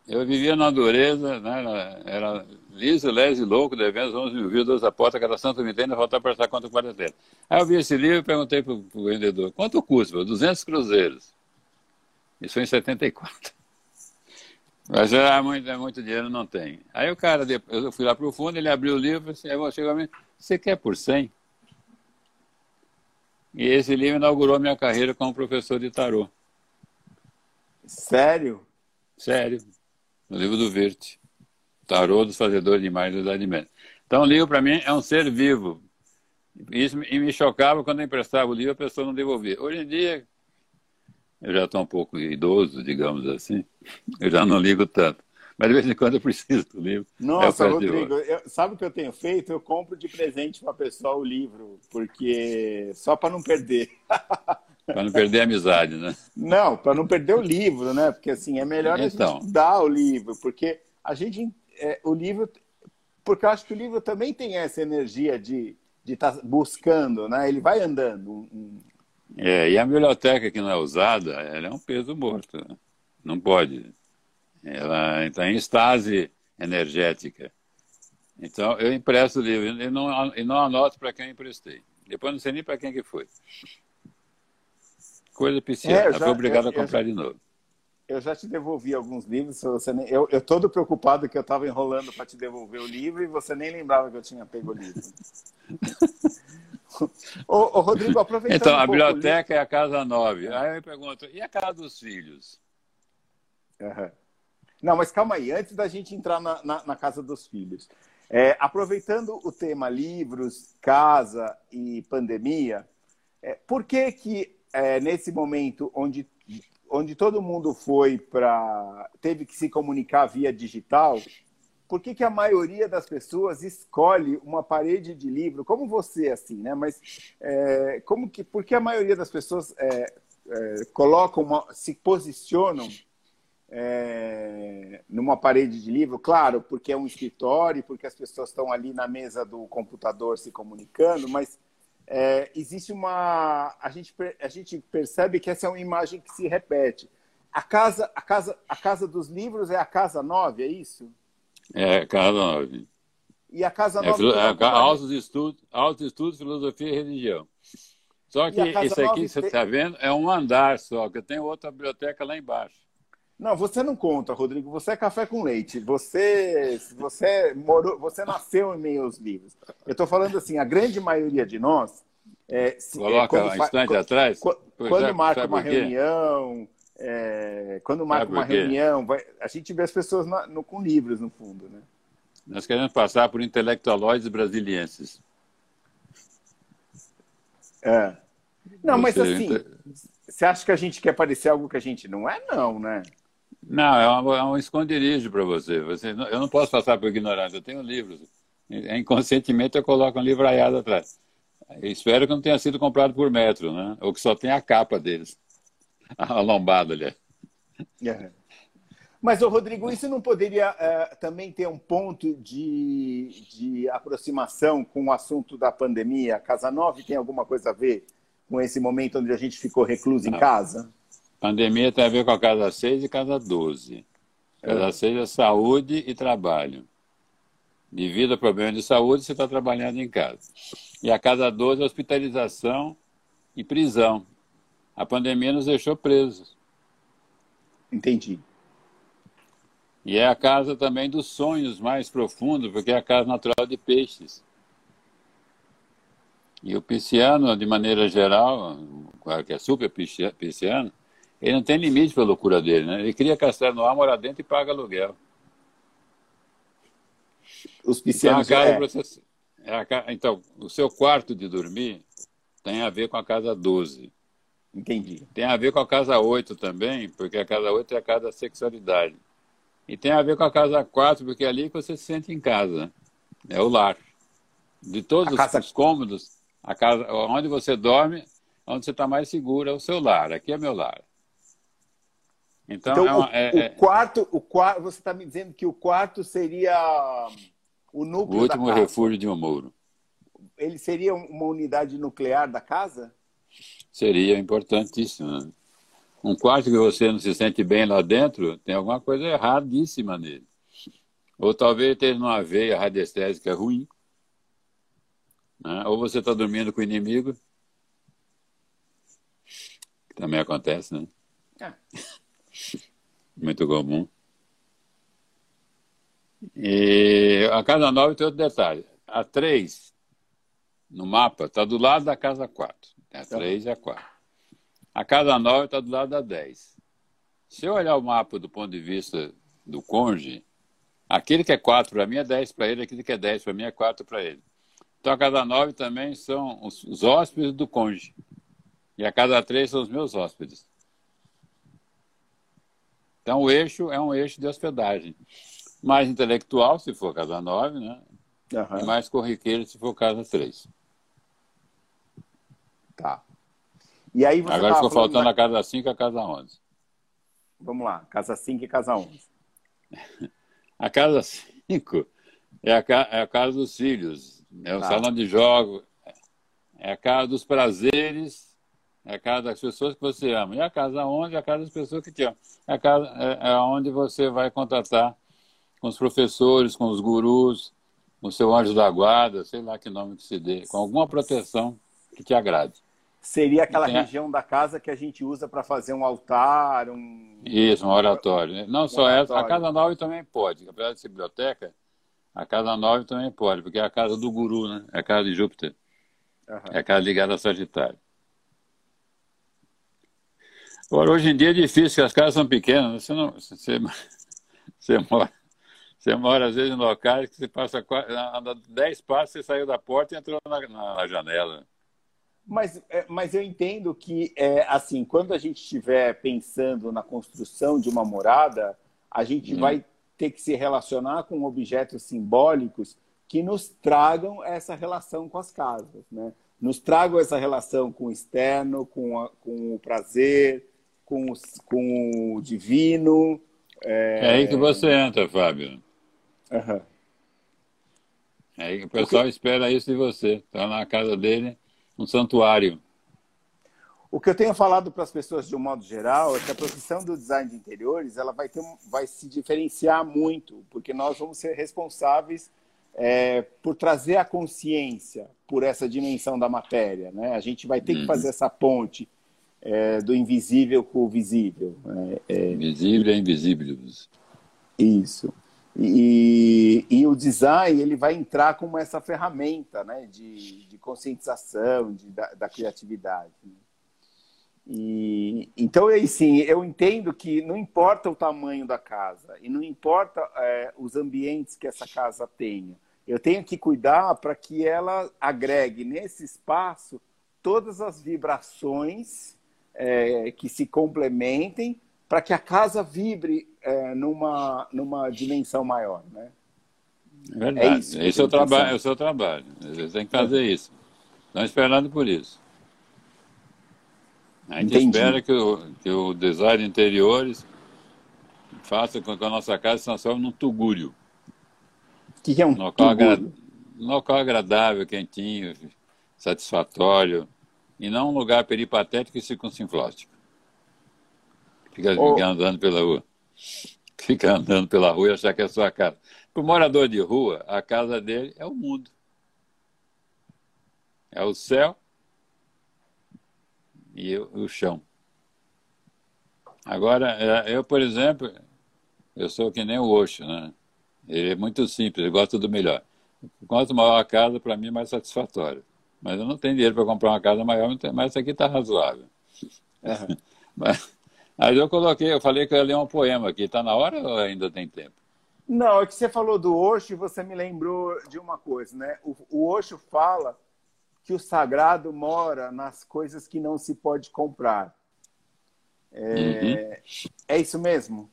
Eu vivia na dureza, né, era liso, lese, louco, devendo 11 mil vidas da porta, cada santo me ainda faltar prestar conta quarentena. Aí eu vi esse livro e perguntei para o vendedor, quanto custa? 200 cruzeiros. Isso foi em 74. Mas é muito, é muito dinheiro, não tem. Aí o cara, eu fui lá para o fundo, ele abriu o livro, assim, aí chegou a mim, você quer por 100? E esse livro inaugurou minha carreira como professor de tarô. Sério? Sério. No livro do Verde. Tarô dos Fazedores de Imagens da Idade Média. Então, o livro, para mim, é um ser vivo. Isso, e me chocava quando eu emprestava o livro, a pessoa não devolvia. Hoje em dia, eu já estou um pouco idoso, digamos assim. Eu já não ligo tanto. Mas de vez em quando eu preciso do livro. Nossa, Rodrigo, eu, sabe o que eu tenho feito? Eu compro de presente para a pessoa o livro, porque só para não perder. para não perder a amizade, né? Não, para não perder o livro, né? Porque assim, é melhor então. a gente dar o livro, porque a gente. É, o livro. Porque eu acho que o livro também tem essa energia de estar tá buscando, né? Ele vai andando. É, e a biblioteca que não é usada, ela é um peso morto. Né? Não pode. Ela está em estase energética. Então, eu empresto o livro e não, e não anoto para quem eu emprestei. Depois não sei nem para quem que foi. Coisa pisciana. É, eu, já, fui obrigado eu, a comprar eu, de novo. Eu já te devolvi alguns livros. Você nem, eu, eu todo preocupado que eu estava enrolando para te devolver o livro e você nem lembrava que eu tinha pego o livro. ô, ô, Rodrigo, aproveitando. Então, a um biblioteca é a casa nove. Aí eu me pergunto, e a casa dos filhos? Uhum. Não, mas calma aí, antes da gente entrar na, na, na casa dos filhos. É, aproveitando o tema livros, casa e pandemia, é, por que que é, nesse momento onde, onde todo mundo foi para teve que se comunicar via digital, por que, que a maioria das pessoas escolhe uma parede de livro, como você, assim, né? Mas é, como que, por que a maioria das pessoas é, é, colocam, uma, se posicionam é, numa parede de livro? Claro, porque é um escritório, porque as pessoas estão ali na mesa do computador se comunicando, mas é, existe uma, a gente, a gente percebe que essa é uma imagem que se repete. A casa, a casa, a casa dos livros é a casa nove, é isso? É, Casa Nove. E a Casa Nove... É, é, altos, estudos, altos estudos, filosofia e religião. Só que isso aqui, você está vendo, é um andar só, que tem outra biblioteca lá embaixo. Não, você não conta, Rodrigo. Você é café com leite. Você, você morou, você nasceu em meio aos livros. Eu estou falando assim, a grande maioria de nós. É, Coloca é, um instante atrás. Quando, quando marca uma reunião, é, quando marca uma reunião, vai, a gente vê as pessoas na, no, com livros no fundo, né? Nós queremos passar por intelectualóides brasilienses. É. Não, mas assim, você acha que a gente quer parecer algo que a gente não é? Não, né? Não, é, uma, é um esconderijo para você. você. Eu não posso passar por ignorância, eu tenho livros. Inconscientemente eu coloco um livraiado atrás. Eu espero que não tenha sido comprado por metro, né? Ou que só tenha a capa deles. a lombada ali. É. Mas, ô, Rodrigo, isso não poderia uh, também ter um ponto de, de aproximação com o assunto da pandemia? Casa 9 tem alguma coisa a ver com esse momento onde a gente ficou recluso não. em casa? Pandemia tem a ver com a Casa 6 e Casa 12. Casa é. 6 é saúde e trabalho. Devido a problemas de saúde, você está trabalhando em casa. E a Casa 12 é hospitalização e prisão. A pandemia nos deixou presos. Entendi. E é a casa também dos sonhos mais profundos, porque é a casa natural de peixes. E o pisciano, de maneira geral, que é super pisciano, ele não tem limite para a loucura dele, né? Ele cria castelo no ar, mora dentro e paga aluguel. Os piscianos... Então, é. Você, é então, o seu quarto de dormir tem a ver com a casa 12. Entendi. Tem a ver com a casa 8 também, porque a casa 8 é a casa da sexualidade. E tem a ver com a casa 4, porque é ali que você se sente em casa. É o lar. De todos casa... os cômodos, a casa, onde você dorme, onde você está mais seguro é o seu lar. Aqui é meu lar. Então, então é uma, é, o, o, é quarto, o quarto, você está me dizendo que o quarto seria o núcleo O último refúgio de um muro. Ele seria uma unidade nuclear da casa? Seria importantíssimo. Né? Um quarto que você não se sente bem lá dentro, tem alguma coisa erradíssima nele. Ou talvez esteja numa veia radiestésica ruim. Né? Ou você está dormindo com o inimigo. Que também acontece, né? É. Muito comum. E a casa 9 tem outro detalhe. A 3, no mapa, está do lado da casa 4. A 3 e a 4. A casa 9 está do lado da 10. Se eu olhar o mapa do ponto de vista do cônjuge, aquele que é 4 para mim é 10 para ele, aquele que é 10 para mim é 4 para ele. Então a casa 9 também são os, os hóspedes do cônjuge. E a casa 3 são os meus hóspedes. Então o eixo é um eixo de hospedagem. Mais intelectual, se for casa 9, né? Uhum. E mais corriqueiro, se for casa 3. Tá. E aí você Agora ficou faltando da... a casa 5 e a casa 11. Vamos lá, casa 5 e casa 11. a casa 5 é a, é a casa dos filhos, é o tá. salão de jogos, é a casa dos prazeres, é a casa das pessoas que você ama. E a casa onde? É a casa das pessoas que te amam. É a casa é, é onde você vai contatar com os professores, com os gurus, com o seu anjo da guarda, sei lá que nome que se dê, com alguma proteção que te agrade. Seria aquela região da casa que a gente usa para fazer um altar, um. Isso, um oratório. Né? Não um só oratório. essa, a Casa Nove também pode. Apesar de ser biblioteca, a Casa Nove também pode, porque é a casa do guru, né? É a casa de Júpiter. Uhum. É a casa ligada a Sagitário. Agora, hoje em dia é difícil, as casas são pequenas. Né? Você, não, você, você, mora, você mora, às vezes, em locais que você passa anda 10 passos, você saiu da porta e entrou na, na, na janela. Mas, é, mas eu entendo que, é, assim, quando a gente estiver pensando na construção de uma morada, a gente hum. vai ter que se relacionar com objetos simbólicos que nos tragam essa relação com as casas, né? Nos tragam essa relação com o externo, com, a, com o prazer, com o, com o divino. É... é aí que você entra, Fábio. Uhum. É aí que o pessoal Porque... espera isso de você. Está na casa dele um santuário. O que eu tenho falado para as pessoas de um modo geral é que a profissão do design de interiores ela vai, ter, vai se diferenciar muito, porque nós vamos ser responsáveis é, por trazer a consciência por essa dimensão da matéria. Né? A gente vai ter uhum. que fazer essa ponte é, do invisível com o visível. Né? É, Visível é invisível. Isso. E, e, o design ele vai entrar como essa ferramenta né, de, de conscientização de, da, da criatividade. Né? E, então, assim, eu entendo que não importa o tamanho da casa e não importa é, os ambientes que essa casa tenha. Eu tenho que cuidar para que ela agregue nesse espaço todas as vibrações é, que se complementem para que a casa vibre é, numa, numa dimensão maior, né? É verdade. É isso. Esse é o, trabalho, é o seu trabalho. Você tem que fazer isso. Estão esperando por isso. A gente Entendi. espera que o, que o design de interiores faça com que a nossa casa se transforme num tugúrio. O que, que é um, local, agra... um local agradável, quentinho, satisfatório, e não um lugar peripatético e circuncinflóstico. Fica, oh. fica andando pela rua. Fica andando pela rua e achar que é a sua casa. Para o morador de rua, a casa dele é o mundo. É o céu e o, chão. Agora, é, eu, por exemplo, eu sou que nem o Osho, né? Ele é muito simples, ele gosta do melhor. Quanto maior a casa, para mim, mais satisfatório. Mas eu não tenho dinheiro para comprar uma casa maior, mas isso aqui está razoável. Uhum. mas, aí eu coloquei, eu falei que eu ia ler um poema aqui. Está na hora ou ainda tem tempo? Não, é que você falou do Osho e você me lembrou de uma coisa, né? O, o Osho fala que o sagrado mora nas coisas que não se pode comprar. É, uhum. é isso mesmo?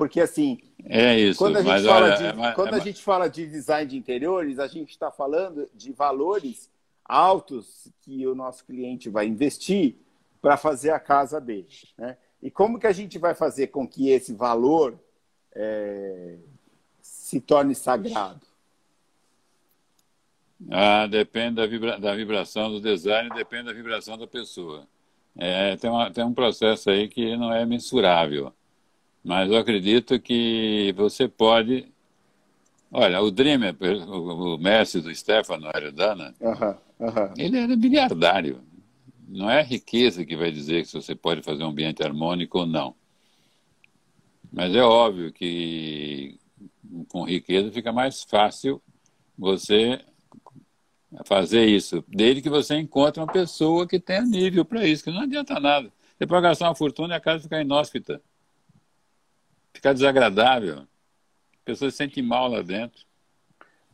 Porque assim, é isso, quando a gente, fala, olha, de, é, quando é, a gente fala de design de interiores, a gente está falando de valores altos que o nosso cliente vai investir para fazer a casa dele. Né? E como que a gente vai fazer com que esse valor é, se torne sagrado? Ah, depende da, vibra da, vibração do design, depende da vibração da pessoa. É, tem, uma, tem um processo aí que não é mensurável, mas eu acredito que você pode. Olha, o Dreamer, o, mestre do Stefano Aredana, ele era biliardário. Não é a riqueza que vai dizer se você pode fazer um ambiente harmônico ou não. Mas é óbvio que com riqueza fica mais fácil você fazer isso, desde que você encontre uma pessoa que tenha nível para isso, que não adianta nada. Você pode gastar uma fortuna e a casa ficar inóspita, ficar desagradável, a pessoa se sente mal lá dentro.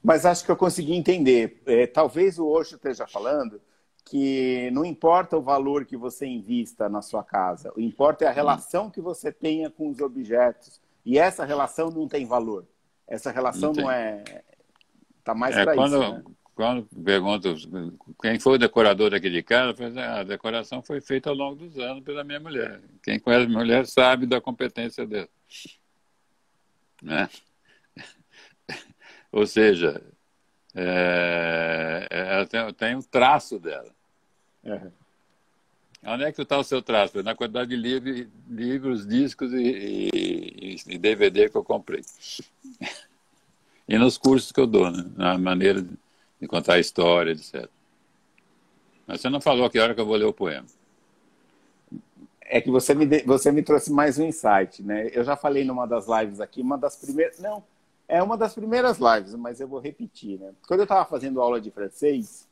Mas acho que eu consegui entender. É, talvez o Osho esteja falando que não importa o valor que você invista na sua casa, o importa é a relação que você tenha com os objetos. E essa relação não tem valor. Essa relação não, não é. Está mais é, para isso. Né? Quando pergunto quem foi o decorador daquele cara, ah, a decoração foi feita ao longo dos anos pela minha mulher. Quem conhece a minha mulher sabe da competência dela. Né? Ou seja, é, ela tem, tem um traço dela. Uhum. Onde é que está o seu traço? Na quantidade de livros, livros discos e, e, e, DVD que eu comprei. e nos cursos que eu dou, né? na maneira de, de contar a história, etc. Mas você não falou que hora que eu vou ler o poema. É que você me, você me trouxe mais um insight, né? Eu já falei numa das lives aqui, uma das primeiras. Não, é uma das primeiras lives, mas eu vou repetir, né? Quando eu estava fazendo aula de francês,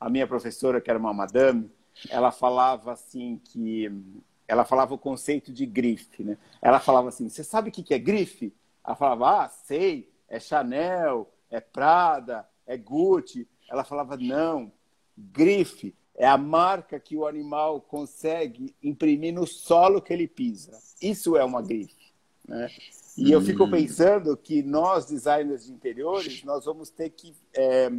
a minha professora, que era uma madame, ela falava assim que ela falava o conceito de grife, né? Ela falava assim: "Você sabe o que é grife?" Ela falava: "Ah, sei, é Chanel, é Prada, é Gucci". Ela falava: "Não, grife é a marca que o animal consegue imprimir no solo que ele pisa. Isso é uma grife, né? E eu fico hum. pensando que nós, designers de interiores, nós vamos ter que é,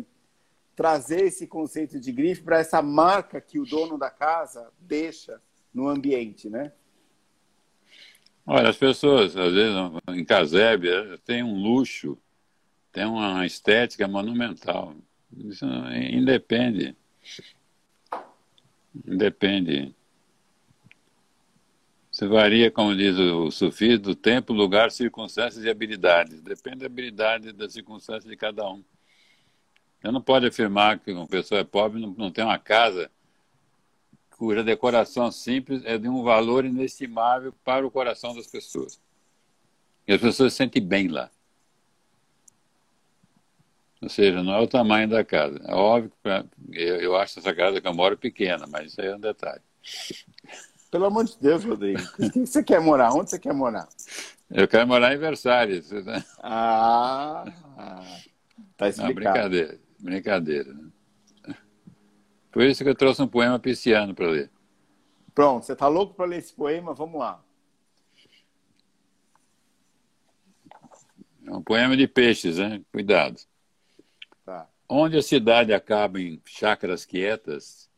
trazer esse conceito de grife para essa marca que o dono da casa deixa no ambiente, né? Olha, as pessoas, às vezes, em casebre, tem um luxo, tem uma estética monumental. Isso independe. Independe. Isso varia, como diz o sufismo, do tempo, lugar, circunstâncias e habilidades. Depende da habilidade e da circunstância de cada um. Você não pode afirmar que uma pessoa é pobre não, não tem uma casa cuja decoração simples é de um valor inestimável para o coração das pessoas. E as pessoas se sentem bem lá. Ou seja, não é o tamanho da casa. É óbvio que pra, eu, eu acho essa casa que eu moro pequena, mas isso aí é um detalhe. Pelo amor de Deus, Rodrigo. O que você quer morar? Onde você quer morar? Eu quero morar em Versalhes. Né? Ah, tá explicado. Não, brincadeira. Brincadeira. Né? Por isso que eu trouxe um poema pisciano para ler. Pronto, você está louco para ler esse poema? Vamos lá. É um poema de peixes, né? Cuidado. Onde a cidade acaba em chácaras quietas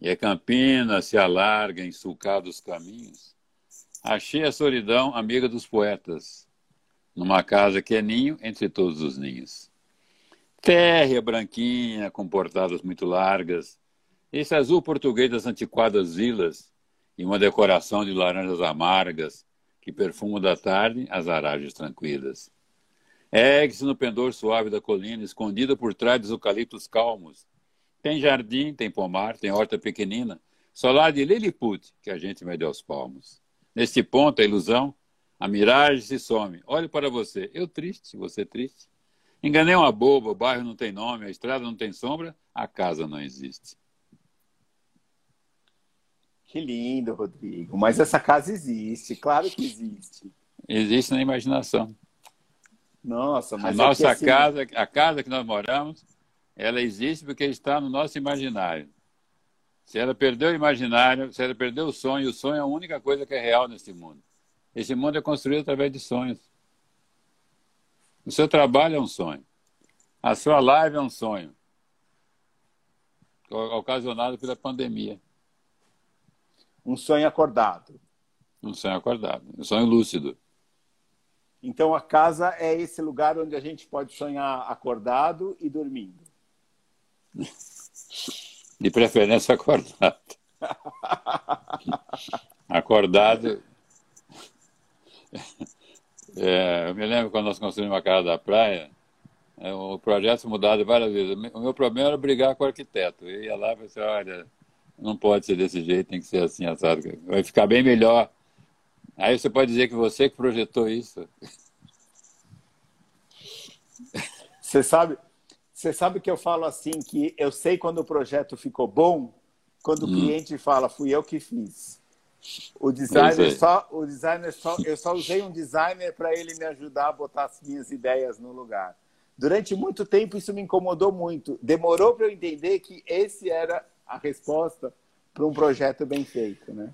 e a campina se alarga em sulcados caminhos, achei a solidão amiga dos poetas, numa casa que é ninho entre todos os ninhos térrea branquinha, com portadas muito largas, esse azul português das antiquadas vilas e uma decoração de laranjas amargas que perfumam da tarde as aragens tranquilas. Ergue-se no pendor suave da colina, escondida por trás dos eucaliptos calmos. Tem jardim, tem pomar, tem horta pequenina, só lá de Lilliput que a gente mede aos palmos. Neste ponto, a ilusão A miragem se some. Olhe para você. Eu triste, você triste. Enganei uma boba, o bairro não tem nome, a estrada não tem sombra, a casa não existe. Que lindo, Rodrigo. Mas essa casa existe, claro que existe. Existe na imaginação. Nossa, mas a é nossa assim... casa, a casa que nós moramos, ela existe porque está no nosso imaginário. Se ela perdeu o imaginário, se ela perdeu o sonho, o sonho é a única coisa que é real nesse mundo. Esse mundo é construído através de sonhos. O seu trabalho é um sonho. A sua live é um sonho. Ocasionado pela pandemia. Um sonho acordado. Um sonho acordado. Um sonho lúcido. Então a casa é esse lugar onde a gente pode sonhar acordado e dormindo. De preferência acordado. acordado. É, eu me lembro quando nós construímos a casa da praia, é, o projeto mudado várias vezes. O meu problema era brigar com o arquiteto. Eu ia lá e falei assim, olha, não pode ser desse jeito, tem que ser assim, assado. Vai ficar bem melhor. Aí você pode dizer que você que projetou isso. Você sabe, você sabe que eu falo assim que eu sei quando o projeto ficou bom, quando o hum. cliente fala, fui eu que fiz. O designer só, o designer só, eu só usei um designer para ele me ajudar a botar as minhas ideias no lugar. Durante muito tempo isso me incomodou muito. Demorou para eu entender que esse era a resposta para um projeto bem feito, né?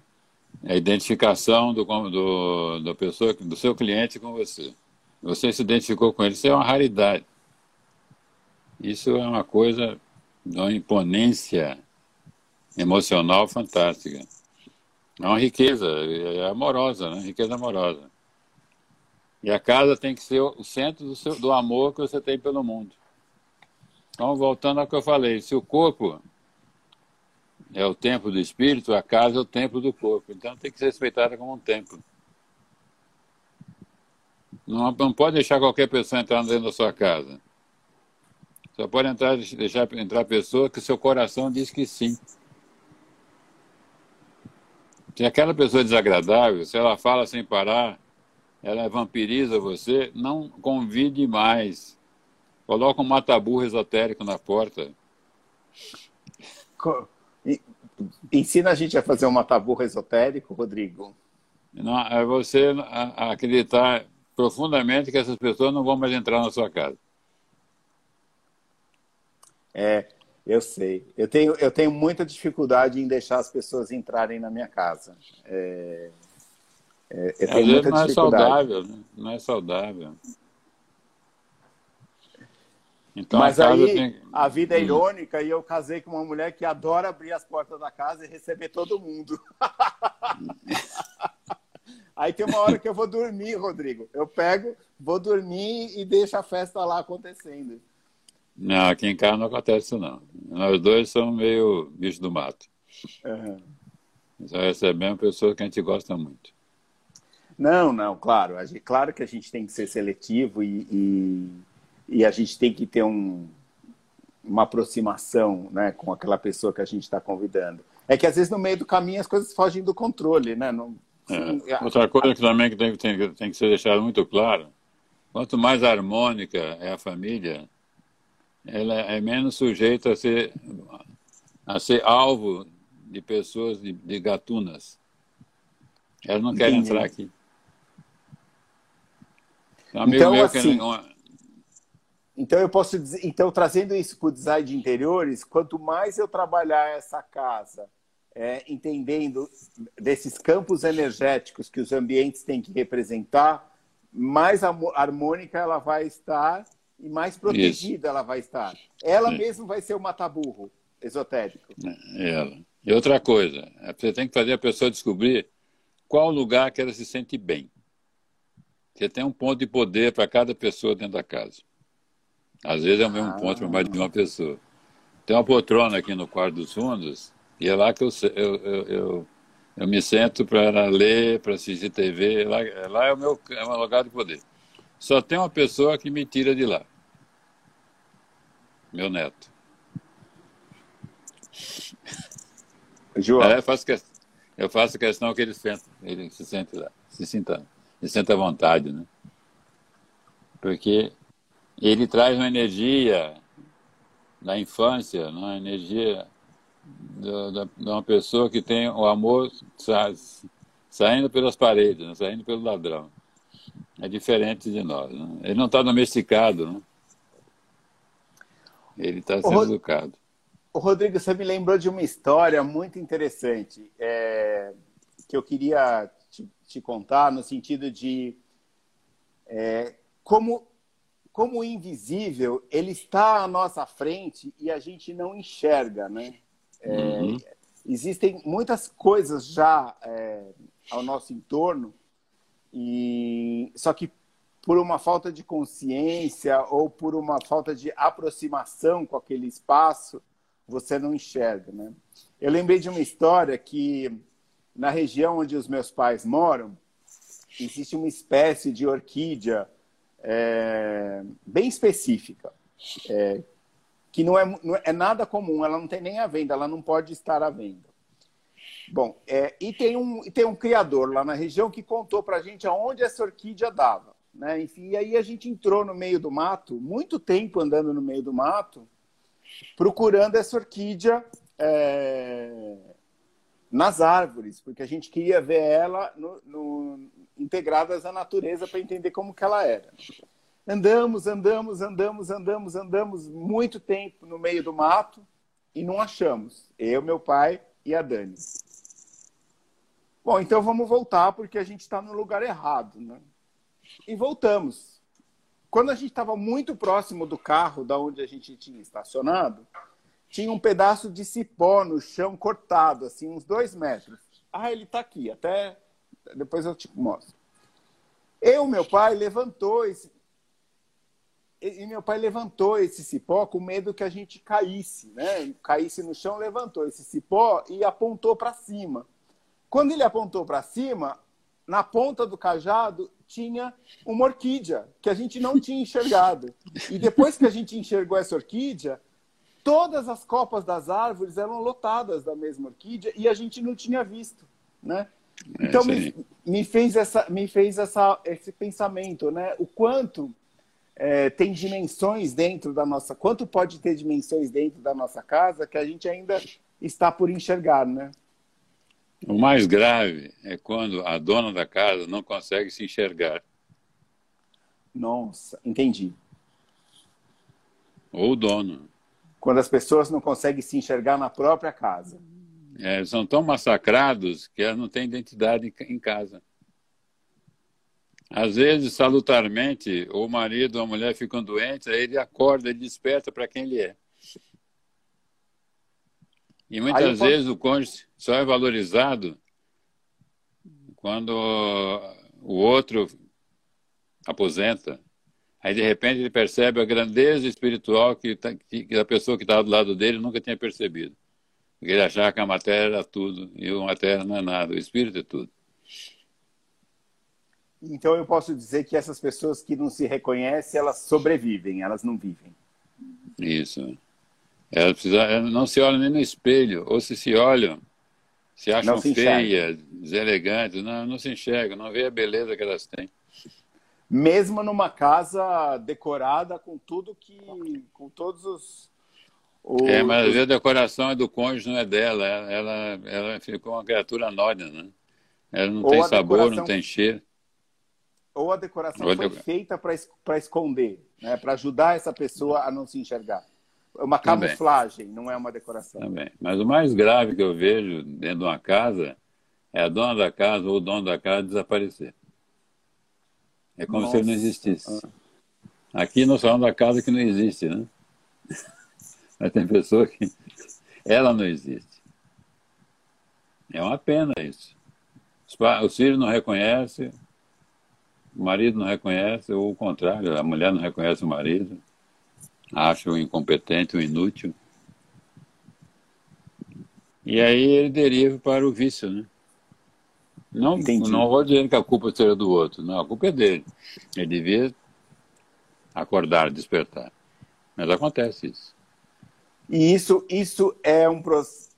A identificação do, do, da pessoa, do seu cliente com você. Você se identificou com ele, isso é uma raridade. Isso é uma coisa de uma imponência emocional fantástica. É uma riqueza, é amorosa, né? Riqueza amorosa. E a casa tem que ser o centro do, seu, do amor que você tem pelo mundo. Então, voltando ao que eu falei, se o corpo é o templo do espírito, a casa é o templo do corpo. Então tem que ser respeitada como um templo. Não, não pode deixar qualquer pessoa entrar dentro da sua casa. Só pode entrar, deixar entrar pessoa que seu coração diz que sim. Se aquela pessoa é desagradável, se ela fala sem parar, ela vampiriza você, não convide mais. Coloca um mataburro esotérico na porta. Ensina a gente a fazer um mataburro esotérico, Rodrigo. Não, é você acreditar profundamente que essas pessoas não vão mais entrar na sua casa. É, eu sei. Eu tenho, eu tenho muita dificuldade em deixar as pessoas entrarem na minha casa. É, é, eu tenho muita não é saudável, né? não é saudável. Então, Mas a aí tem... a vida é hum. irônica e eu casei com uma mulher que adora abrir as portas da casa e receber todo mundo. aí tem uma hora que eu vou dormir, Rodrigo. Eu pego, vou dormir e deixo a festa lá acontecendo. Não, aqui em casa não acontece isso não. Nós dois somos meio bicho do mato. Uhum. Só recebemos pessoas que a gente gosta muito. Não, não, claro. Gente, claro que a gente tem que ser seletivo e, e, e a gente tem que ter um, uma aproximação né, com aquela pessoa que a gente está convidando. É que às vezes no meio do caminho as coisas fogem do controle, né? Não, é. Outra coisa que também que tem, tem, tem que ser deixado muito claro, quanto mais harmônica é a família, ela é menos sujeita a ser, a ser alvo de pessoas de, de gatunas. Elas não querem Entendi. entrar aqui. Um então, assim, então eu posso dizer, então trazendo isso para o design de interiores, quanto mais eu trabalhar essa casa, é, entendendo desses campos energéticos que os ambientes têm que representar, mais harmônica ela vai estar e mais protegida Isso. ela vai estar. Ela Sim. mesmo vai ser o mataburro esotérico. É ela. E outra coisa, é, você tem que fazer a pessoa descobrir qual lugar que ela se sente bem. Você tem um ponto de poder para cada pessoa dentro da casa. Às vezes é o mesmo ah. ponto para mais de uma pessoa. Tem uma poltrona aqui no quarto dos fundos, e é lá que eu, eu, eu, eu, eu me sento para ler, para assistir TV. Lá, lá é o meu é o meu lugar de poder. Só tem uma pessoa que me tira de lá meu neto. João. É, eu, faço questão, eu faço questão que ele, sente, ele se sente lá, se sinta. se senta à vontade, né? Porque ele traz uma energia da infância, né? uma energia de uma pessoa que tem o amor saindo pelas paredes, né? saindo pelo ladrão. É diferente de nós. Né? Ele não está domesticado, né? ele está sendo Rod... educado. O Rodrigo, você me lembrou de uma história muito interessante é... que eu queria te, te, contar no sentido de é... como como o invisível ele está à nossa frente e a gente não enxerga, né? É, uhum. Existem muitas coisas já é, ao nosso entorno e só que por uma falta de consciência ou por uma falta de aproximação com aquele espaço você não enxerga, né? Eu lembrei de uma história que na região onde os meus pais moram existe uma espécie de orquídea é, bem específica, é, que não é, não é nada comum, ela não tem nem a venda, ela não pode estar à venda. Bom, é, e tem um, tem um criador lá na região que contou para a gente aonde essa orquídea dava. Né? Enfim, e aí a gente entrou no meio do mato, muito tempo andando no meio do mato, procurando essa orquídea é, nas árvores, porque a gente queria ver ela no, integradas à natureza para entender como que ela era. Andamos, andamos, andamos, andamos, andamos muito tempo no meio do mato e não achamos. Eu, meu pai e a Dani. Bom, então vamos voltar porque a gente está no lugar errado, né? E voltamos. Quando a gente estava muito próximo do carro, da onde a gente tinha estacionado, tinha um pedaço de cipó no chão cortado, assim, uns dois metros. Ah, ele está aqui. Até depois eu te mostro. Eu, meu pai, levantou esse. E meu pai levantou esse cipó com medo que a gente caísse, né? Caísse no chão, levantou esse cipó e apontou para cima. Quando ele apontou para cima, na ponta do cajado tinha uma orquídea que a gente não tinha enxergado. E depois que a gente enxergou essa orquídea, todas as copas das árvores eram lotadas da mesma orquídea e a gente não tinha visto, né? É, então me, me, fez essa, me fez essa, esse pensamento, né? O quanto é, tem dimensões dentro da nossa, quanto pode ter dimensões dentro da nossa casa que a gente ainda está por enxergar, né? O mais grave é quando a dona da casa não consegue se enxergar. Nossa, entendi. Ou o dono. Quando as pessoas não conseguem se enxergar na própria casa é, são tão massacrados que elas não têm identidade em casa. Às vezes, salutarmente, o marido ou a mulher ficam doentes, aí ele acorda, ele desperta para quem ele é. E muitas posso... vezes o cônjuge só é valorizado quando o outro aposenta. Aí, de repente, ele percebe a grandeza espiritual que, tá, que a pessoa que estava do lado dele nunca tinha percebido. Porque ele achava que a matéria era tudo, e a matéria não é nada, o espírito é tudo. Então eu posso dizer que essas pessoas que não se reconhecem, elas sobrevivem, elas não vivem. Isso. Elas, precisam, elas não se olham nem no espelho, ou se se olham, se acham se feias, deselegantes, não, não se enxergam, não vê a beleza que elas têm. Mesmo numa casa decorada com tudo que. com todos os o... É, mas a decoração é do cônjuge, não é dela. Ela, ela ficou uma criatura anónima, né? Ela não Ou tem sabor, decoração... não tem cheiro. Ou a decoração Ou foi feita para esconder, né? para ajudar essa pessoa a não se enxergar. É uma camuflagem, Também. não é uma decoração. Também. Mas o mais grave que eu vejo dentro de uma casa é a dona da casa ou o dono da casa desaparecer. É como Nossa. se ele não existisse. Aqui no salão da casa que não existe, né? Mas tem pessoa que ela não existe. É uma pena isso. Os filhos não reconhecem, o marido não reconhece, ou o contrário, a mulher não reconhece o marido, acha o incompetente, o inútil. E aí ele deriva para o vício, né? Não, não vou dizer que a culpa seja do outro, não, a culpa é dele. Ele devia acordar, despertar. Mas acontece isso. E isso, isso é um processo.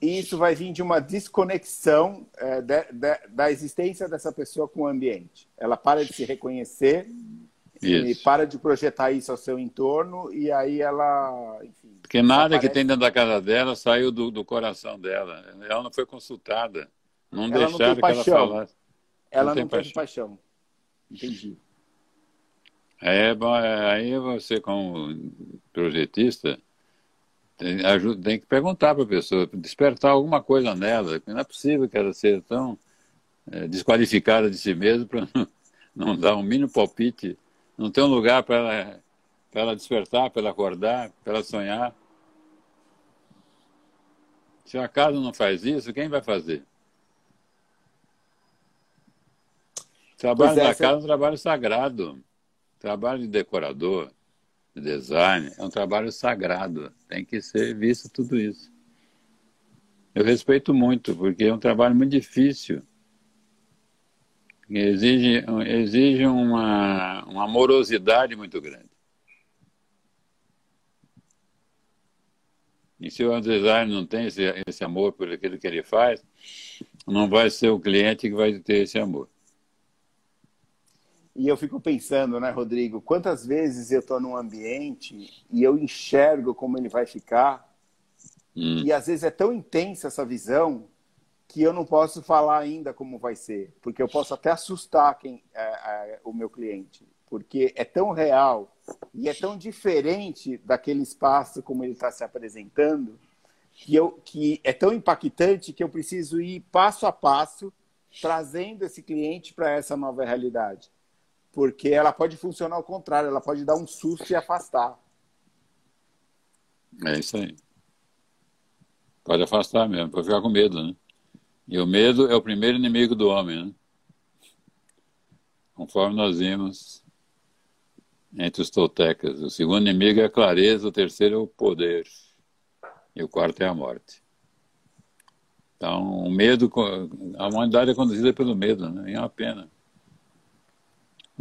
isso vai vir de uma desconexão é, de, de, da existência dessa pessoa com o ambiente. Ela para de se reconhecer isso. e para de projetar isso ao seu entorno e aí ela, enfim. Porque nada que tem dentro da casa dela saiu do, do coração dela. Ela não foi consultada. Não ela deixaram não que ela falasse. Ela não, não teve paixão. paixão. Entendi. É, bom, é, aí você, como projetista, tem, ajuda, tem que perguntar para a pessoa, despertar alguma coisa nela. Não é possível que ela seja tão é, desqualificada de si mesma para não, não, dar um mínimo palpite. Não tem um lugar para ela, ela despertar, para ela acordar, para ela sonhar. Se a casa não faz isso, quem vai fazer? Trabalho é, na casa é um trabalho sagrado. Trabalho de decorador, de design, é um trabalho sagrado. Tem que ser visto tudo isso. Eu respeito muito, porque é um trabalho muito difícil. Exige, exige uma, uma amorosidade muito grande. E se o design não tem esse, esse amor por aquilo que ele faz, não vai ser o cliente que vai ter esse amor. E eu fico pensando, né, Rodrigo, quantas vezes eu estou num ambiente e eu enxergo como ele vai ficar, hum. e às vezes é tão intensa essa visão que eu não posso falar ainda como vai ser, porque eu posso até assustar quem é, é, o meu cliente, porque é tão real e é tão diferente daquele espaço como ele está se apresentando, que, eu, que é tão impactante que eu preciso ir passo a passo trazendo esse cliente para essa nova realidade porque ela pode funcionar ao contrário, ela pode dar um susto e afastar. É isso aí. Pode afastar mesmo, pode ficar com medo, né? E o medo é o primeiro inimigo do homem, né? Conforme nós vimos entre os toltecas. O segundo inimigo é a clareza, o terceiro é o poder. E o quarto é a morte. Então, o medo, a humanidade é conduzida pelo medo, né? É uma pena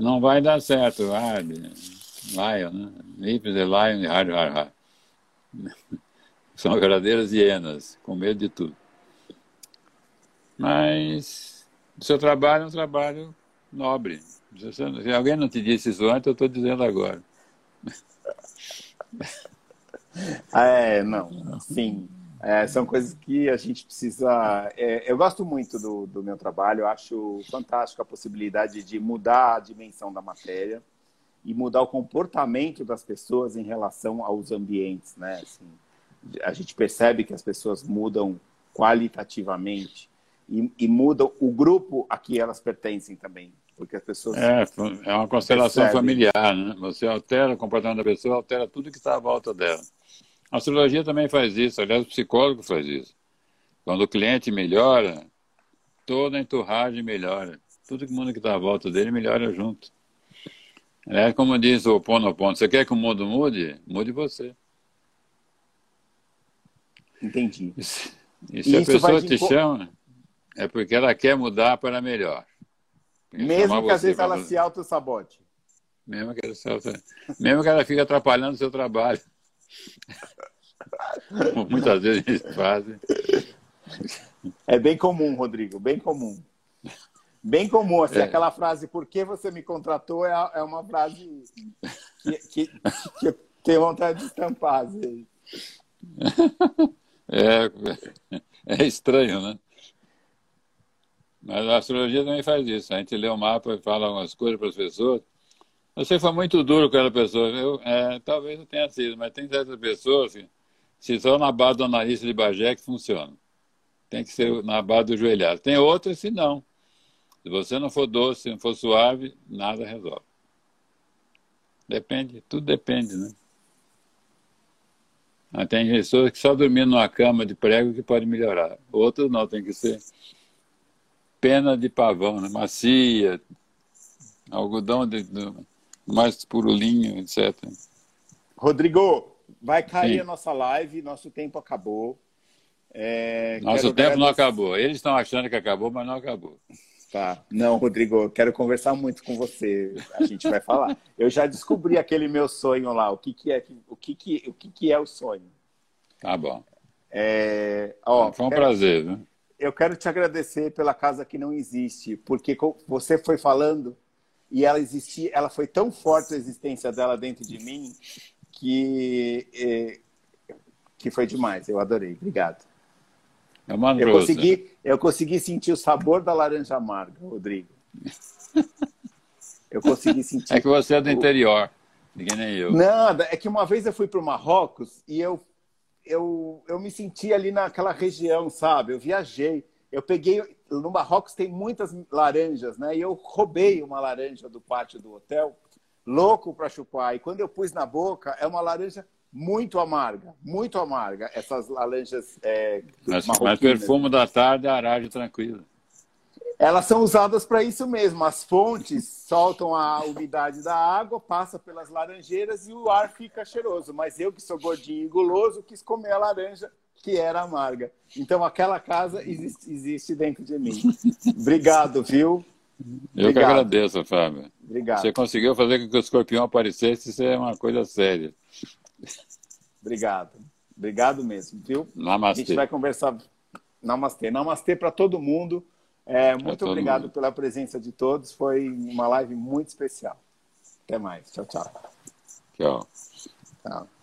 não vai dar certo. Ah, lion, né? The lion, har, har, har. São verdadeiras hienas, com medo de tudo. Mas o seu trabalho é um trabalho nobre. Se alguém não te disse isso antes, eu estou dizendo agora. É, não, sim. É, são coisas que a gente precisa. É, eu gosto muito do, do meu trabalho, eu acho fantástico a possibilidade de mudar a dimensão da matéria e mudar o comportamento das pessoas em relação aos ambientes, né? Assim, a gente percebe que as pessoas mudam qualitativamente e, e, mudam o grupo a que elas pertencem também, porque as pessoas é, é uma constelação percebem. familiar, né? Você altera o comportamento da pessoa, altera tudo que está à volta dela. A astrologia também faz isso, aliás, o psicólogo faz isso. Quando o cliente melhora, toda a enturragem melhora. Tudo que o mundo que está à volta dele melhora junto. É como diz o Pono Pono, você quer que o mundo mude? Mude você. Entendi. E se, e se a pessoa te chama, é porque ela quer mudar para melhor. Mesmo que às vezes ela se auto-sabote. Mesmo que, ela, mesmo que ela fique atrapalhando o seu trabalho. Muitas vezes eles fazem. É bem comum, Rodrigo, bem comum. Bem comum, assim, é. aquela frase, por que você me contratou, é, é uma frase que, que, que eu tenho vontade de estampar, às vezes. É, é estranho, né? Mas a astrologia também faz isso. A gente lê o mapa e fala algumas coisas para as pessoas. Você foi muito duro com aquela pessoa. Eu, é, talvez não tenha sido, mas tem certas pessoas que, se só na base do analista de Bagé que funciona. Tem que ser na base do joelhado. Tem outras se não. Se você não for doce, não for suave, nada resolve. Depende, tudo depende, né? Mas tem pessoas que só dormindo numa cama de prego que pode melhorar. Outras não, tem que ser pena de pavão, né? macia, algodão de, de mais purulinho, etc. Rodrigo, vai cair Sim. a nossa live, nosso tempo acabou. É, nosso tempo não acabou. Eles estão achando que acabou, mas não acabou. Tá. Não, Rodrigo, quero conversar muito com você. A gente vai falar. Eu já descobri aquele meu sonho lá. O que, que é o que, que, o que, que é o sonho? Tá bom. É, ó, Foi um quero, prazer. Né? Eu quero te agradecer pela casa que não existe, porque você foi falando e ela existia, ela foi tão forte a existência dela dentro de mim que é, que foi demais. Eu adorei. Obrigado. É uma eu consegui, eu consegui sentir o sabor da laranja amarga, Rodrigo. Eu consegui sentir. É que você é do interior, ninguém nem eu. Nada, é que uma vez eu fui para o Marrocos e eu, eu, eu me senti ali naquela região, sabe? Eu viajei. Eu peguei. No Marrocos tem muitas laranjas, né? E eu roubei uma laranja do pátio do hotel, louco para chupar. E quando eu pus na boca, é uma laranja muito amarga, muito amarga, essas laranjas é, mas, mas perfume da tarde é aragem tranquilo. Elas são usadas para isso mesmo. As fontes soltam a umidade da água, passa pelas laranjeiras e o ar fica cheiroso. Mas eu, que sou gordinho e guloso, quis comer a laranja que era amarga. Então aquela casa existe, existe dentro de mim. Obrigado, viu? Eu Obrigado. que agradeço, Fábio. Obrigado. Você conseguiu fazer com que o escorpião aparecesse, isso é uma coisa séria. Obrigado. Obrigado mesmo, viu? Namastê. A gente vai conversar. Namastê. Namastê para todo mundo. É, muito obrigado mundo. pela presença de todos. Foi uma live muito especial. Até mais. Tchau, tchau. Tchau. Tchau.